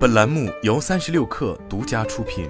本栏目由三十六氪独家出品。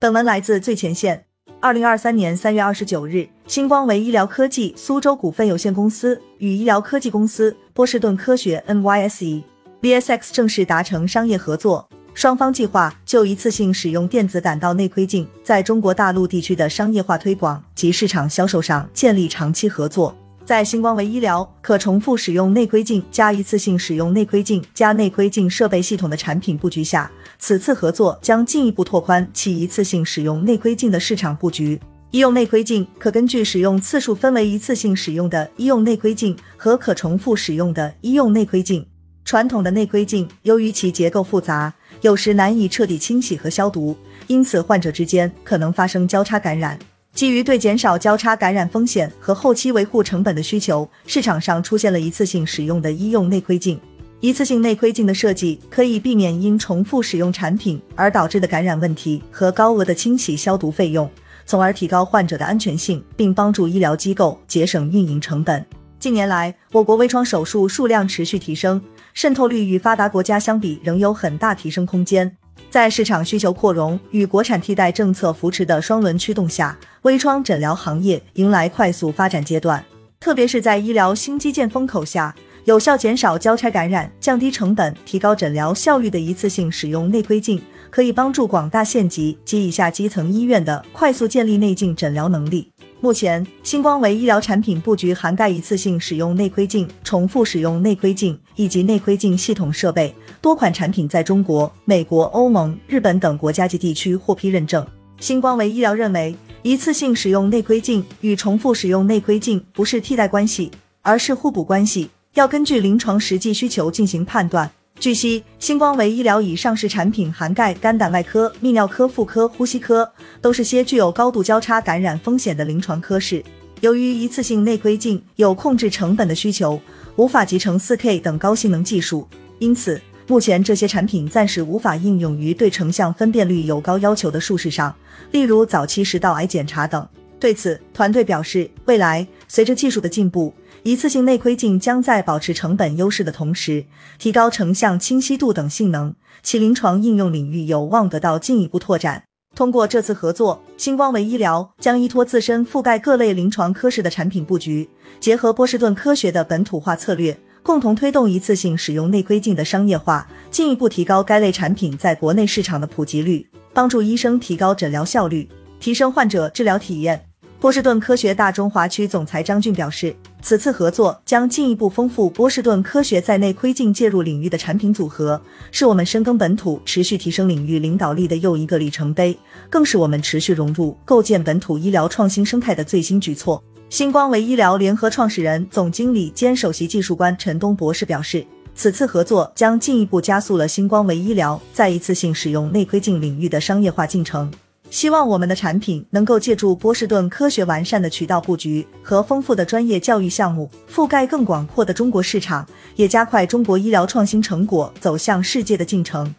本文来自最前线。二零二三年三月二十九日，星光维医疗科技苏州股份有限公司与医疗科技公司波士顿科学 （NYSE）、VSX 正式达成商业合作，双方计划就一次性使用电子感道内窥镜在中国大陆地区的商业化推广及市场销售上建立长期合作。在星光维医疗可重复使用内窥镜加一次性使用内窥镜加内窥镜设备系统的产品布局下，此次合作将进一步拓宽其一次性使用内窥镜的市场布局。医用内窥镜可根据使用次数分为一次性使用的医用内窥镜和可重复使用的医用内窥镜。传统的内窥镜由于其结构复杂，有时难以彻底清洗和消毒，因此患者之间可能发生交叉感染。基于对减少交叉感染风险和后期维护成本的需求，市场上出现了一次性使用的医用内窥镜。一次性内窥镜的设计可以避免因重复使用产品而导致的感染问题和高额的清洗消毒费用，从而提高患者的安全性，并帮助医疗机构节省运营成本。近年来，我国微创手术数量持续提升，渗透率与发达国家相比仍有很大提升空间。在市场需求扩容与国产替代政策扶持的双轮驱动下，微创诊疗行业迎来快速发展阶段。特别是在医疗新基建风口下，有效减少交叉感染、降低成本、提高诊疗效率的一次性使用内窥镜，可以帮助广大县级及以下基层医院的快速建立内镜诊疗能力。目前，星光维医疗产品布局涵盖一次性使用内窥镜、重复使用内窥镜以及内窥镜系统设备，多款产品在中国、美国、欧盟、日本等国家及地区获批认证。星光维医疗认为，一次性使用内窥镜与重复使用内窥镜不是替代关系，而是互补关系，要根据临床实际需求进行判断。据悉，星光维医疗以上市产品涵盖肝胆外科、泌尿科、妇科、呼吸科，都是些具有高度交叉感染风险的临床科室。由于一次性内窥镜有控制成本的需求，无法集成 4K 等高性能技术，因此目前这些产品暂时无法应用于对成像分辨率有高要求的术式上，例如早期食道癌检查等。对此，团队表示，未来随着技术的进步。一次性内窥镜将在保持成本优势的同时，提高成像清晰度等性能，其临床应用领域有望得到进一步拓展。通过这次合作，星光维医疗将依托自身覆盖各类临床科室的产品布局，结合波士顿科学的本土化策略，共同推动一次性使用内窥镜的商业化，进一步提高该类产品在国内市场的普及率，帮助医生提高诊疗效率，提升患者治疗体验。波士顿科学大中华区总裁张俊表示。此次合作将进一步丰富波士顿科学在内窥镜介入领域的产品组合，是我们深耕本土、持续提升领域领导力的又一个里程碑，更是我们持续融入、构建本土医疗创新生态的最新举措。星光维医疗联合创始人、总经理兼首席技术官陈东博士表示，此次合作将进一步加速了星光维医疗在一次性使用内窥镜领域的商业化进程。希望我们的产品能够借助波士顿科学完善的渠道布局和丰富的专业教育项目，覆盖更广阔的中国市场，也加快中国医疗创新成果走向世界的进程。